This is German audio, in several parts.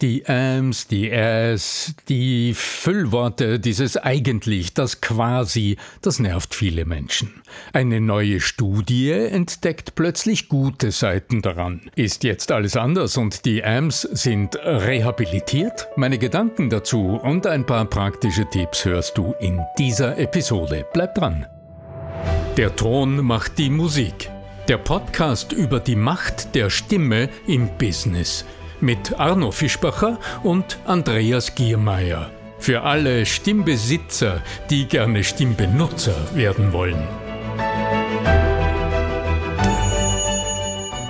Die Ams, die As, die Füllworte, dieses eigentlich, das quasi, das nervt viele Menschen. Eine neue Studie entdeckt plötzlich gute Seiten daran. Ist jetzt alles anders und die Ams sind rehabilitiert? Meine Gedanken dazu und ein paar praktische Tipps hörst du in dieser Episode. Bleib dran. Der Ton macht die Musik. Der Podcast über die Macht der Stimme im Business – mit Arno Fischbacher und Andreas Giermeier. Für alle Stimmbesitzer, die gerne Stimmbenutzer werden wollen.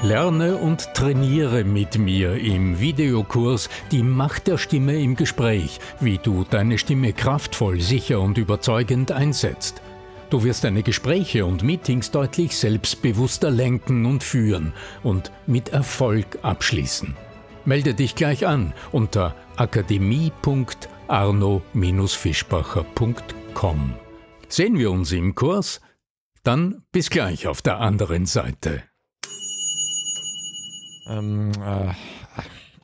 Lerne und trainiere mit mir im Videokurs Die Macht der Stimme im Gespräch, wie du deine Stimme kraftvoll, sicher und überzeugend einsetzt. Du wirst deine Gespräche und Meetings deutlich selbstbewusster lenken und führen und mit Erfolg abschließen. Melde dich gleich an unter akademie.arno-fischbacher.com. Sehen wir uns im Kurs? Dann bis gleich auf der anderen Seite. Ähm, äh,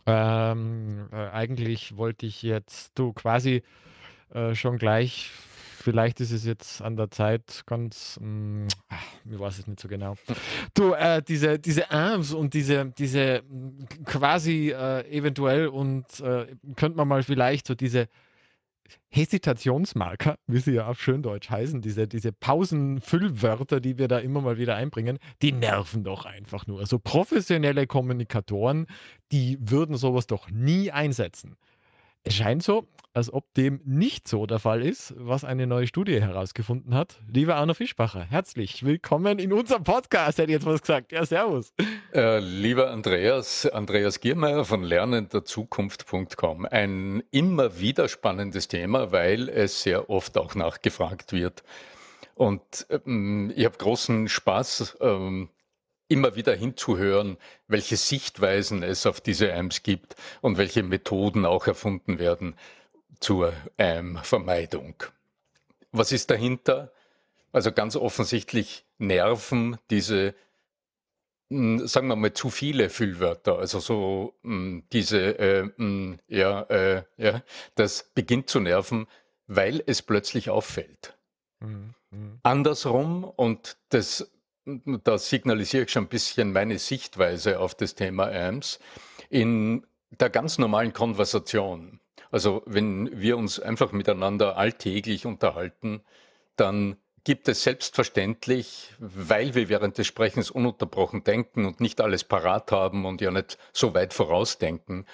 ähm, äh, eigentlich wollte ich jetzt du quasi äh, schon gleich vielleicht ist es jetzt an der Zeit ganz, mh, hm, ich weiß es nicht so genau. Du, äh, diese, diese Arms und diese, diese hm, quasi äh, eventuell und äh, könnte man mal vielleicht so diese Hesitationsmarker, wie sie ja auf Schöndeutsch heißen, diese, diese Pausenfüllwörter, die wir da immer mal wieder einbringen, die nerven doch einfach nur. Also professionelle Kommunikatoren, die würden sowas doch nie einsetzen. Es scheint so, als ob dem nicht so der Fall ist, was eine neue Studie herausgefunden hat. Lieber Arno Fischbacher, herzlich willkommen in unserem Podcast, hätte ich jetzt was gesagt. Ja, servus. Äh, lieber Andreas, Andreas Giermeier von lernenderzukunft.com. Ein immer wieder spannendes Thema, weil es sehr oft auch nachgefragt wird. Und ähm, ich habe großen Spaß, ähm, immer wieder hinzuhören, welche Sichtweisen es auf diese AMS gibt und welche Methoden auch erfunden werden zur ähm, Vermeidung. Was ist dahinter? Also ganz offensichtlich nerven diese, hm, sagen wir mal, zu viele Füllwörter. Also so hm, diese, äh, hm, ja, äh, ja, das beginnt zu nerven, weil es plötzlich auffällt. Mhm. Mhm. Andersrum, und das, da signalisiere ich schon ein bisschen meine Sichtweise auf das Thema AMS, in der ganz normalen Konversation also wenn wir uns einfach miteinander alltäglich unterhalten, dann gibt es selbstverständlich, weil wir während des Sprechens ununterbrochen denken und nicht alles parat haben und ja nicht so weit vorausdenken,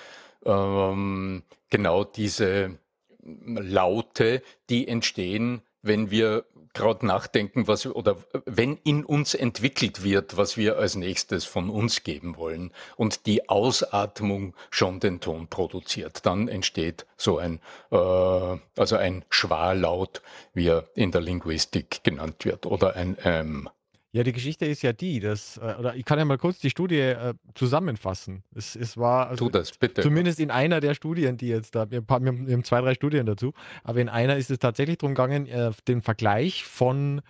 ähm, genau diese Laute, die entstehen, wenn wir gerade nachdenken, was oder wenn in uns entwickelt wird, was wir als nächstes von uns geben wollen und die Ausatmung schon den Ton produziert, dann entsteht so ein äh, also ein Schwallaut, wie er in der Linguistik genannt wird, oder ein ähm, ja, die Geschichte ist ja die, dass, äh, oder ich kann ja mal kurz die Studie äh, zusammenfassen. Es, es war also tu das, bitte. zumindest in einer der Studien, die jetzt da, wir, wir, haben zwei, drei Studien dazu, aber in einer ist es tatsächlich darum gegangen, äh, den Vergleich von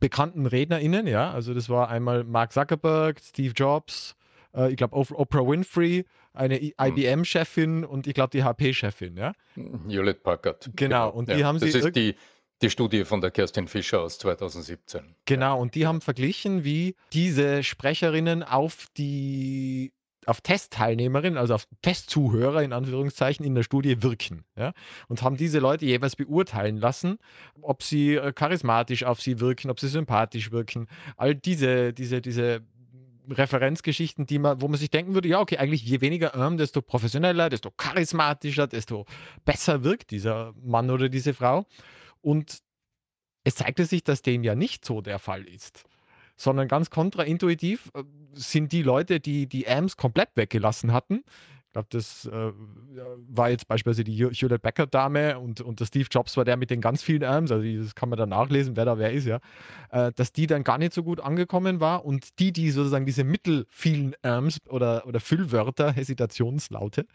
bekannten RednerInnen, ja, also das war einmal Mark Zuckerberg, Steve Jobs, äh, ich glaube Oprah Winfrey, eine IBM-Chefin und ich glaube die HP-Chefin, ja. Hewlett Packard. Genau, und die haben das sie. Ist die die Studie von der Kerstin Fischer aus 2017. Genau, und die haben verglichen, wie diese Sprecherinnen auf die auf Testteilnehmerinnen, also auf Testzuhörer in Anführungszeichen in der Studie wirken. Ja? Und haben diese Leute jeweils beurteilen lassen, ob sie äh, charismatisch auf sie wirken, ob sie sympathisch wirken. All diese, diese, diese Referenzgeschichten, die man, wo man sich denken würde, ja, okay, eigentlich je weniger Arm, desto professioneller, desto charismatischer, desto besser wirkt dieser Mann oder diese Frau. Und es zeigte sich, dass dem ja nicht so der Fall ist, sondern ganz kontraintuitiv äh, sind die Leute, die die AMs komplett weggelassen hatten, ich glaube, das äh, war jetzt beispielsweise die Hewlett Packard Dame und, und der Steve Jobs war der mit den ganz vielen Arms, also das kann man dann nachlesen, wer da wer ist, ja, äh, dass die dann gar nicht so gut angekommen war und die, die sozusagen diese mittelvielen Arms oder, oder Füllwörter, Hesitationslaute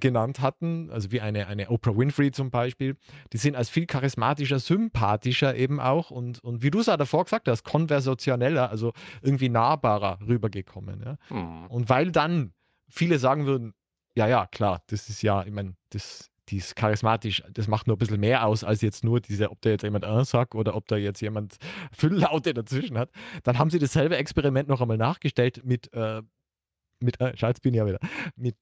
genannt hatten, also wie eine, eine Oprah Winfrey zum Beispiel, die sind als viel charismatischer, sympathischer eben auch und, und wie du es auch davor gesagt hast, konversationeller, also irgendwie nahbarer rübergekommen. Ja? Mhm. Und weil dann viele sagen würden, ja, ja, klar, das ist ja, ich meine, das, die ist charismatisch, das macht nur ein bisschen mehr aus, als jetzt nur diese, ob da jetzt jemand äh sagt oder ob da jetzt jemand Fülllaute dazwischen hat. Dann haben sie dasselbe Experiment noch einmal nachgestellt mit, äh, mit, äh, Schatz bin ja wieder, mit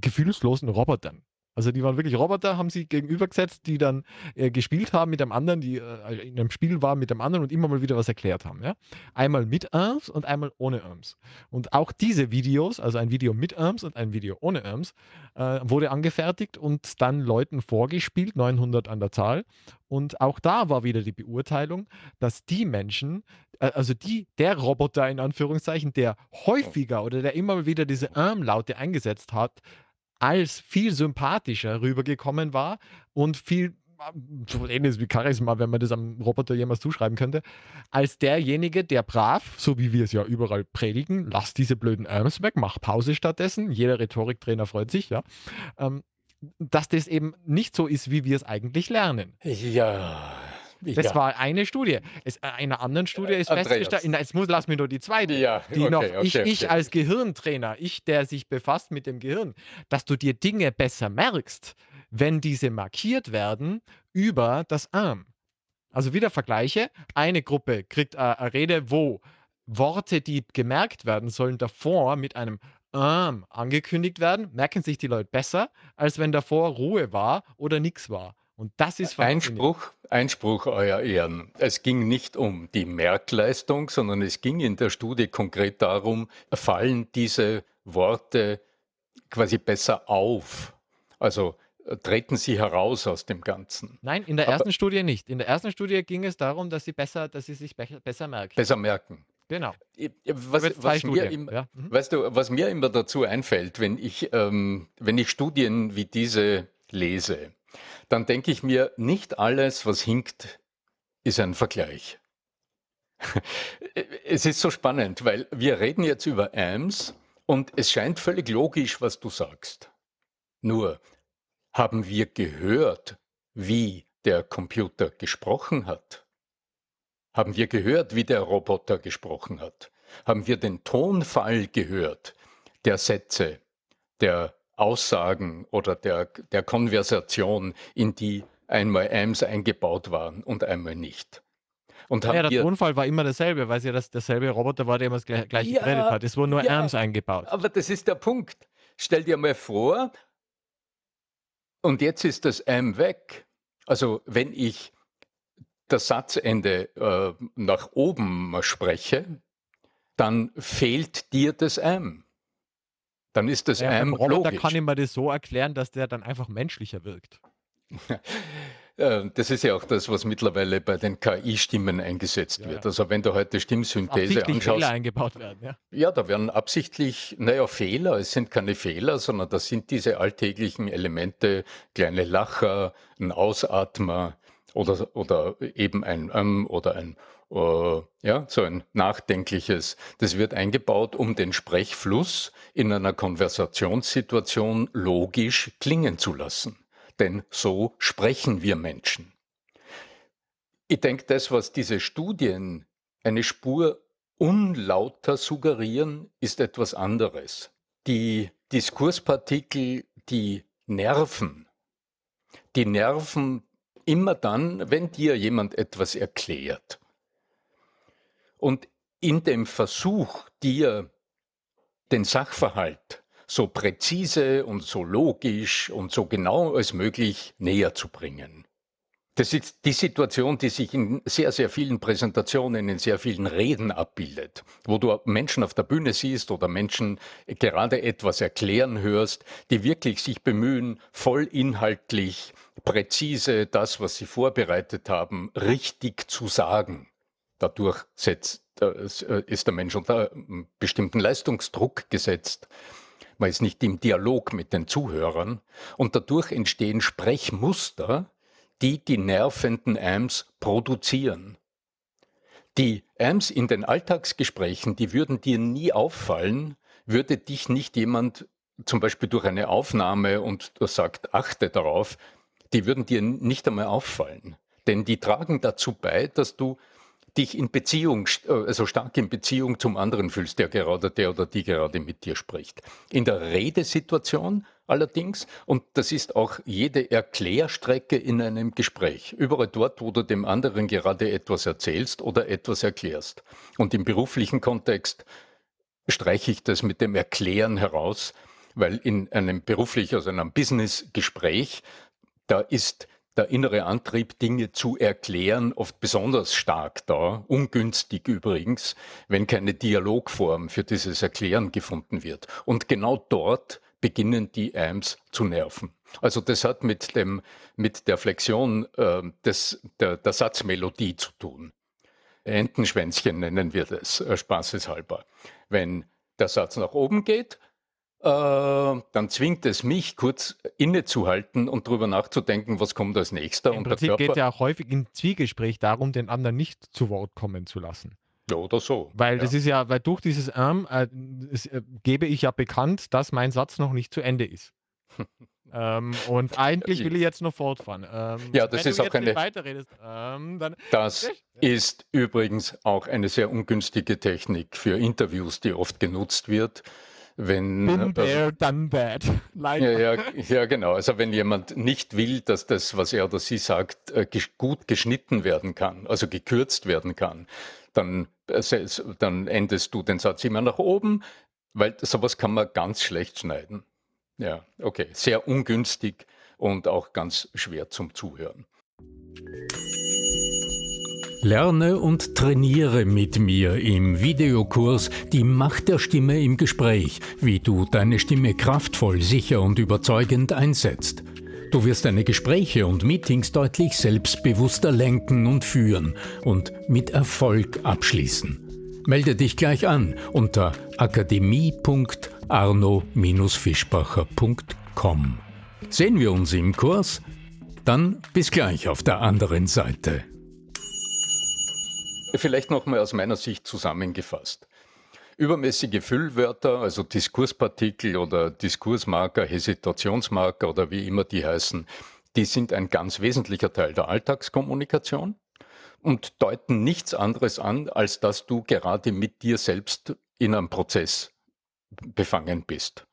gefühlslosen Robotern. Also die waren wirklich Roboter, haben sie gegenübergesetzt, die dann äh, gespielt haben mit einem anderen, die äh, in einem Spiel waren mit einem anderen und immer mal wieder was erklärt haben. Ja? Einmal mit Arms und einmal ohne Arms. Und auch diese Videos, also ein Video mit Arms und ein Video ohne Arms, äh, wurde angefertigt und dann Leuten vorgespielt, 900 an der Zahl. Und auch da war wieder die Beurteilung, dass die Menschen, äh, also die, der Roboter in Anführungszeichen, der häufiger oder der immer wieder diese Arm-Laute eingesetzt hat, als viel sympathischer rübergekommen war und viel so ähnlich wie Charisma, wenn man das am Roboter jemals zuschreiben könnte, als derjenige, der brav, so wie wir es ja überall predigen, lass diese blöden Arms weg, mach Pause stattdessen, jeder Rhetoriktrainer freut sich, ja, ähm, dass das eben nicht so ist, wie wir es eigentlich lernen. Ja, das ja. war eine Studie. Es, äh, einer anderen Studie ist Andreas. festgestellt, jetzt muss, lass mich nur die zweite, Ja, die okay, noch, okay, ich, ich okay. als Gehirntrainer, ich, der sich befasst mit dem Gehirn, dass du dir Dinge besser merkst, wenn diese markiert werden über das Arm. Also wieder Vergleiche. Eine Gruppe kriegt äh, eine Rede, wo Worte, die gemerkt werden sollen, davor mit einem Arm angekündigt werden, merken sich die Leute besser, als wenn davor Ruhe war oder nichts war. Und das ist faszinierend. Einspruch, Einspruch, Euer Ehren. Es ging nicht um die Merkleistung, sondern es ging in der Studie konkret darum, fallen diese Worte quasi besser auf? Also äh, treten sie heraus aus dem Ganzen? Nein, in der Aber- ersten Studie nicht. In der ersten Studie ging es darum, dass sie besser, dass sie sich be besser merken. Besser merken. Genau. Ich- Was, was mir im, ja. Mhm. Weißt du, was mir immer dazu einfällt, wenn ich, ähm, wenn ich Studien wie diese lese, dann denke ich mir, nicht alles, was hinkt, ist ein Vergleich. es ist so spannend, weil wir reden jetzt über AMS und es scheint völlig logisch, was du sagst. Nur haben wir gehört, wie der Computer gesprochen hat? Haben wir gehört, wie der Roboter gesprochen hat? Haben wir den Tonfall gehört der Sätze, der Aussagen oder der, der Konversation, in die einmal AMS eingebaut waren und einmal nicht? Und Ja, der Tonfall war immer derselbe, weil es ja das, derselbe Roboter war, der immer das gleiche, gleiche Ja, geredet hat. Es wurden nur ja. Arms eingebaut. aber das ist der Punkt. Stell dir mal vor, und jetzt ist das AM weg. Also wenn ich das Satzende äh, nach oben spreche, dann fehlt dir das AM. Dann ist das Ja, AM Roboter logisch. kann ich mir das so erklären, dass der dann einfach menschlicher wirkt. Das ist ja auch das, was mittlerweile bei den KI-Stimmen eingesetzt Ja, wird. Also wenn du heute Stimmsynthese Absichtlich anschaust, Fehler eingebaut werden. Ja. Ja, da werden absichtlich, naja, Fehler, es sind keine Fehler, sondern das sind diese alltäglichen Elemente, kleine Lacher, ein Ausatmer oder, oder eben ein Ähm oder ein, äh, ja, so ein nachdenkliches. Das wird eingebaut, um den Sprechfluss in einer Konversationssituation logisch klingen zu lassen. Denn so sprechen wir Menschen. Ich denke, das, was diese Studien eine Spur unlauter suggerieren, ist etwas anderes. Die Diskurspartikel, die nerven, die nerven immer dann, wenn dir jemand etwas erklärt. Und in dem Versuch, dir den Sachverhalt so präzise und so logisch und so genau als möglich näher zu bringen. Das ist die Situation, die sich in sehr, sehr vielen Präsentationen, in sehr vielen Reden abbildet, wo du Menschen auf der Bühne siehst oder Menschen gerade etwas erklären hörst, die wirklich sich bemühen, voll inhaltlich, präzise das, was sie vorbereitet haben, richtig zu sagen. Dadurch setzt, äh, ist der Mensch unter einem bestimmten Leistungsdruck gesetzt. Man ist nicht im Dialog mit den Zuhörern und dadurch entstehen Sprechmuster, die die nervenden AMs produzieren. Die AMs in den Alltagsgesprächen, die würden dir nie auffallen, würde dich nicht jemand zum Beispiel durch eine Aufnahme und sagt, achte darauf, die würden dir nicht einmal auffallen. Denn die tragen dazu bei, dass du dich in Beziehung, also stark in Beziehung zum anderen fühlst, der gerade, der oder die gerade mit dir spricht. In der Redesituation allerdings, und das ist auch jede Erklärstrecke in einem Gespräch. Überall dort, wo du dem anderen gerade etwas erzählst oder etwas erklärst. Und im beruflichen Kontext streiche ich das mit dem Erklären heraus, weil in einem beruflichen, also einem Business-Gespräch, da ist der innere Antrieb, Dinge zu erklären, oft besonders stark da, ungünstig übrigens, wenn keine Dialogform für dieses Erklären gefunden wird. Und genau dort beginnen die AMs zu nerven. Also das hat mit, dem, mit der Flexion äh, des, der, der Satzmelodie zu tun. Entenschwänzchen nennen wir das, äh, spaßeshalber. Wenn der Satz nach oben geht, dann zwingt es mich, kurz innezuhalten und darüber nachzudenken, was kommt als nächster. Im und Prinzip geht ja auch häufig im Zwiegespräch darum, den anderen nicht zu Wort kommen zu lassen. Ja, oder so. Weil ja. das ist ja, weil durch dieses ähm, äh, äh, gebe ich ja bekannt, dass mein Satz noch nicht zu Ende ist. ähm, und eigentlich will ich jetzt noch fortfahren. Ähm, ja, das ist auch eine. Ähm, dann, das ist übrigens auch eine sehr ungünstige Technik für Interviews, die oft genutzt wird. Wenn, Been there, done that. Ja, ja, ja, genau. Also wenn jemand nicht will, dass das, was er oder sie sagt, äh, gut geschnitten werden kann, also gekürzt werden kann, dann, äh, dann endest du den Satz immer nach oben, weil sowas kann man ganz schlecht schneiden. Ja, okay. Sehr ungünstig und auch ganz schwer zum Zuhören. Lerne und trainiere mit mir im Videokurs Die Macht der Stimme im Gespräch, wie du deine Stimme kraftvoll, sicher und überzeugend einsetzt. Du wirst deine Gespräche und Meetings deutlich selbstbewusster lenken und führen und mit Erfolg abschließen. Melde dich gleich an unter akademie.arno-fischbacher.com. Sehen wir uns im Kurs? Dann bis gleich auf der anderen Seite. Vielleicht nochmal aus meiner Sicht zusammengefasst. Übermäßige Füllwörter, also Diskurspartikel oder Diskursmarker, Hesitationsmarker oder wie immer die heißen, die sind ein ganz wesentlicher Teil der Alltagskommunikation und deuten nichts anderes an, als dass du gerade mit dir selbst in einem Prozess befangen bist.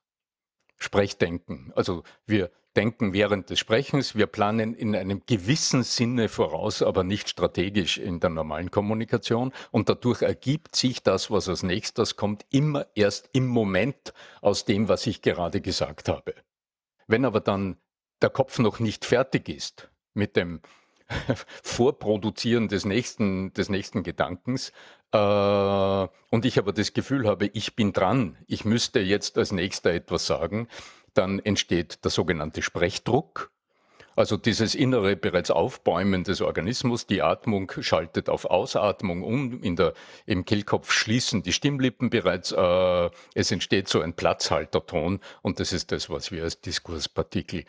Sprechdenken. Also wir denken während des Sprechens, wir planen in einem gewissen Sinne voraus, aber nicht strategisch in der normalen Kommunikation. Und dadurch ergibt sich das, was als nächstes kommt, immer erst im Moment aus dem, was ich gerade gesagt habe. Wenn aber dann der Kopf noch nicht fertig ist mit dem Vorproduzieren des nächsten, des nächsten Gedankens, äh, und ich aber das Gefühl habe, ich bin dran, ich müsste jetzt als nächster etwas sagen, dann entsteht der sogenannte Sprechdruck. Also dieses innere bereits Aufbäumen des Organismus, die Atmung schaltet auf Ausatmung um, in der, im Kehlkopf schließen die Stimmlippen bereits, äh, es entsteht so ein Platzhalterton und das ist das, was wir als Diskurspartikel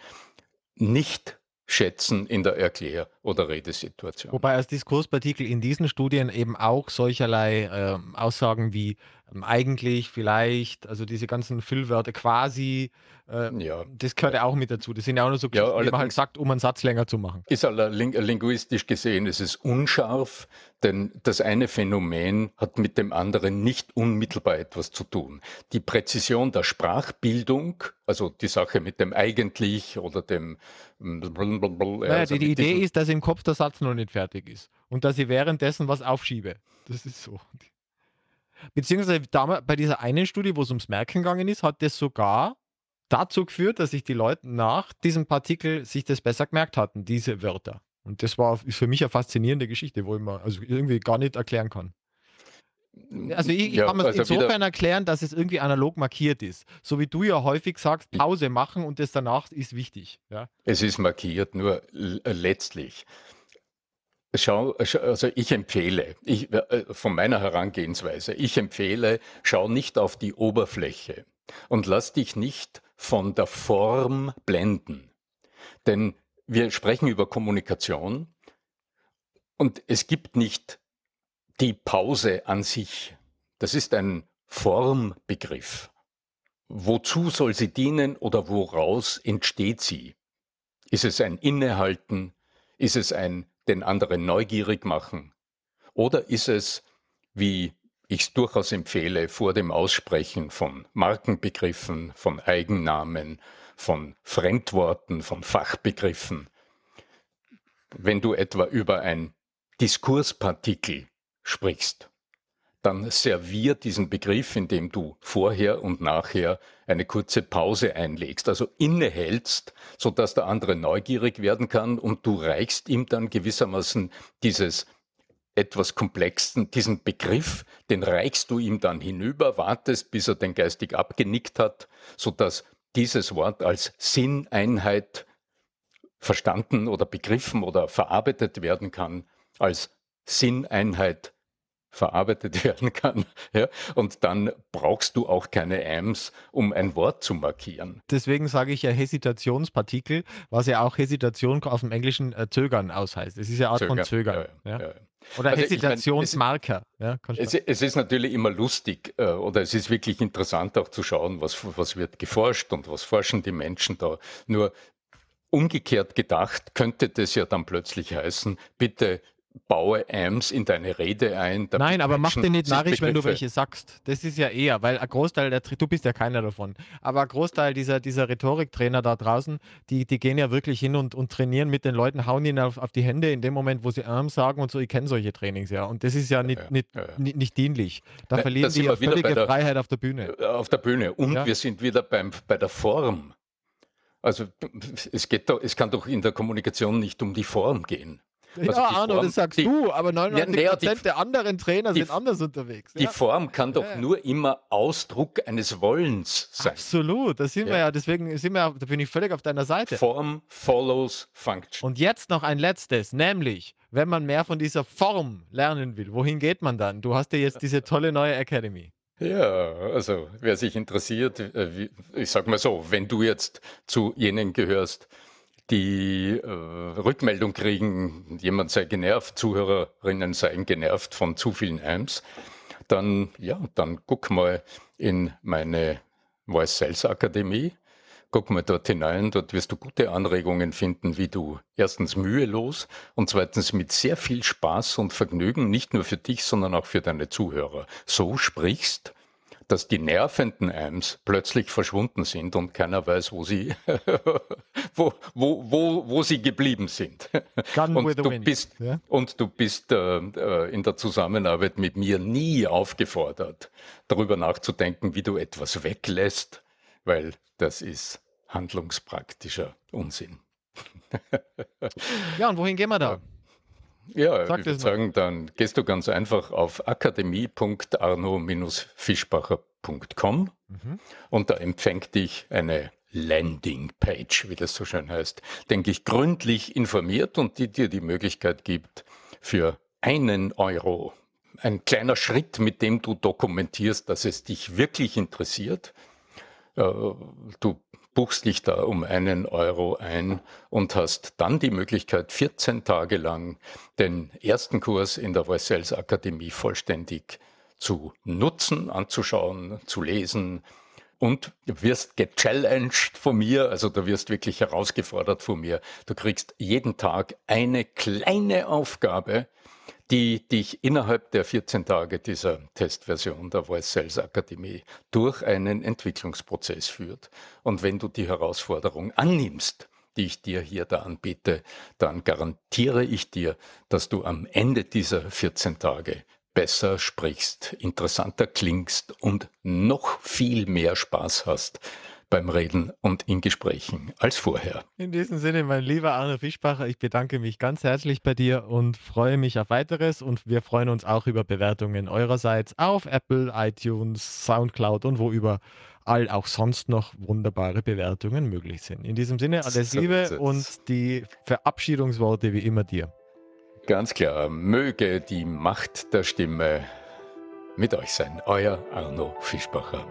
nicht schätzen in der Erklär- oder Redesituation. Wobei als Diskurspartikel in diesen Studien eben auch solcherlei äh, Aussagen wie ähm, eigentlich, vielleicht, also diese ganzen Füllwörter quasi, äh, ja. das gehört ja auch mit dazu. Das sind ja auch nur so, ja, wie man halt sagt, um einen Satz länger zu machen. Ist aber linguistisch gesehen, ist es unscharf, denn das eine Phänomen hat mit dem anderen nicht unmittelbar etwas zu tun. Die Präzision der Sprachbildung, also die Sache mit dem eigentlich oder dem naja, also die, die Idee ist, dass im Kopf der Satz noch nicht fertig ist und dass ich währenddessen was aufschiebe. Das ist so. Beziehungsweise damals bei dieser einen Studie, wo es ums Merken gegangen ist, hat das sogar dazu geführt, dass sich die Leute nach diesem Partikel sich das besser gemerkt hatten, diese Wörter. Und das war für mich eine faszinierende Geschichte, wo ich mir also irgendwie gar nicht erklären kann. Also ich, ich ja, kann mir also insofern erklären, dass es irgendwie analog markiert ist. So wie du ja häufig sagst, Pause machen und das danach ist wichtig. Ja? Es ist markiert, nur letztlich Schau, also ich empfehle, ich, äh, von meiner Herangehensweise, ich empfehle, schau nicht auf die Oberfläche und lass dich nicht von der Form blenden. Denn wir sprechen über Kommunikation und es gibt nicht die Pause an sich. Das ist ein Formbegriff. Wozu soll sie dienen oder woraus entsteht sie? Ist es ein Innehalten? Ist es ein den anderen neugierig machen? Oder ist es, wie ich es durchaus empfehle, vor dem Aussprechen von Markenbegriffen, von Eigennamen, von Fremdworten, von Fachbegriffen. Wenn du etwa über ein Diskurspartikel sprichst, dann servier diesen Begriff, indem du vorher und nachher eine kurze Pause einlegst, also innehältst, sodass der andere neugierig werden kann und du reichst ihm dann gewissermaßen dieses etwas komplexen, diesen Begriff, den reichst du ihm dann hinüber, wartest, bis er den geistig abgenickt hat, sodass dieses Wort als Sinneinheit verstanden oder begriffen oder verarbeitet werden kann, als Sinneinheit verarbeitet werden kann. Ja? Und dann brauchst du auch keine AMS, um ein Wort zu markieren. Deswegen sage ich ja Hesitationspartikel, was ja auch Hesitation auf dem Englischen äh, Zögern ausheißt. Es ist ja Art Zögern, von Zögern. Ja, ja. Oder also Hesitationsmarker. Ich mein, es, es, es, ist natürlich immer lustig äh, oder es ist wirklich interessant auch zu schauen, was, was wird geforscht und was forschen die Menschen da. Nur umgekehrt gedacht könnte das ja dann plötzlich heißen, bitte baue AMS in deine Rede ein. Nein, aber mach dir nicht narrisch, wenn du welche sagst. Das ist ja eher, weil ein Großteil der, du bist ja keiner davon, aber ein Großteil dieser, dieser Rhetoriktrainer da draußen, die, die gehen ja wirklich hin und, und trainieren mit den Leuten, hauen ihnen auf, auf die Hände in dem Moment, wo sie AMS sagen und so. Ich kenne solche Trainings ja und das ist ja nicht, ja, nicht, ja, ja. nicht, nicht, dienlich. Da verlieren die ja völlige der, Freiheit auf der Bühne. Auf der Bühne und wir sind wieder beim, bei der Form. Also es, geht doch, es kann doch in der Kommunikation nicht um die Form gehen. Also ja, Arno, Form, das sagst die, du, aber 99 ja, die, der anderen Trainer die, sind anders unterwegs. Die ja. Form kann doch ja. nur immer Ausdruck eines Wollens sein. Absolut, da sind wir ja, deswegen sind wir, da bin ich völlig auf deiner Seite. Form follows function. Und jetzt noch ein letztes, nämlich, wenn man mehr von dieser Form lernen will, wohin geht man dann? Du hast ja jetzt diese tolle neue Academy. Ja, also wer sich interessiert, äh, ich sag mal so, wenn du jetzt zu jenen gehörst, die äh, Rückmeldung kriegen, jemand sei genervt, Zuhörerinnen seien genervt von zu vielen Amps, dann, ja, dann guck mal in meine Voice Sales Akademie. Guck mal dort hinein, dort wirst du gute Anregungen finden, wie du erstens mühelos und zweitens mit sehr viel Spaß und Vergnügen, nicht nur für dich, sondern auch für deine Zuhörer, so sprichst, dass die nervenden Ams plötzlich verschwunden sind und keiner weiß, wo sie, wo, wo, wo, wo sie geblieben sind. und, du bist, yeah? und du bist äh, äh, in der Zusammenarbeit mit mir nie aufgefordert, darüber nachzudenken, wie du etwas weglässt, weil das ist handlungspraktischer Unsinn. ja, und wohin gehen wir da? Ja, Sag ich würde sagen, dann gehst du ganz einfach auf akademie.arno-fischbacher.com mhm. und da empfängt dich eine Landingpage, wie das so schön heißt, denke ich, gründlich informiert und die dir die Möglichkeit gibt, für einen Euro, ein kleiner Schritt, mit dem du dokumentierst, dass es dich wirklich interessiert. Äh, du buchst dich da um einen Euro ein und hast dann die Möglichkeit, 14 Tage lang den ersten Kurs in der Voice Sales Akademie vollständig zu nutzen, anzuschauen, zu lesen und wirst gechallenged von mir, also du wirst wirklich herausgefordert von mir. Du kriegst jeden Tag eine kleine Aufgabe, die dich innerhalb der 14 Tage dieser Testversion der Voice Sales Akademie durch einen Entwicklungsprozess führt. Und wenn du die Herausforderung annimmst, die ich dir hier da anbiete, dann garantiere ich dir, dass du am Ende dieser 14 Tage besser sprichst, interessanter klingst und noch viel mehr Spaß hast beim Reden und in Gesprächen als vorher. In diesem Sinne, mein lieber Arne Fischbacher, ich bedanke mich ganz herzlich bei dir und freue mich auf weiteres und wir freuen uns auch über Bewertungen eurerseits auf Apple, iTunes, Soundcloud und wo überall auch sonst noch wunderbare Bewertungen möglich sind. In diesem Sinne, alles so Liebe und die Verabschiedungsworte wie immer dir. Ganz klar, möge die Macht der Stimme mit euch sein. Euer Arno Fischbacher.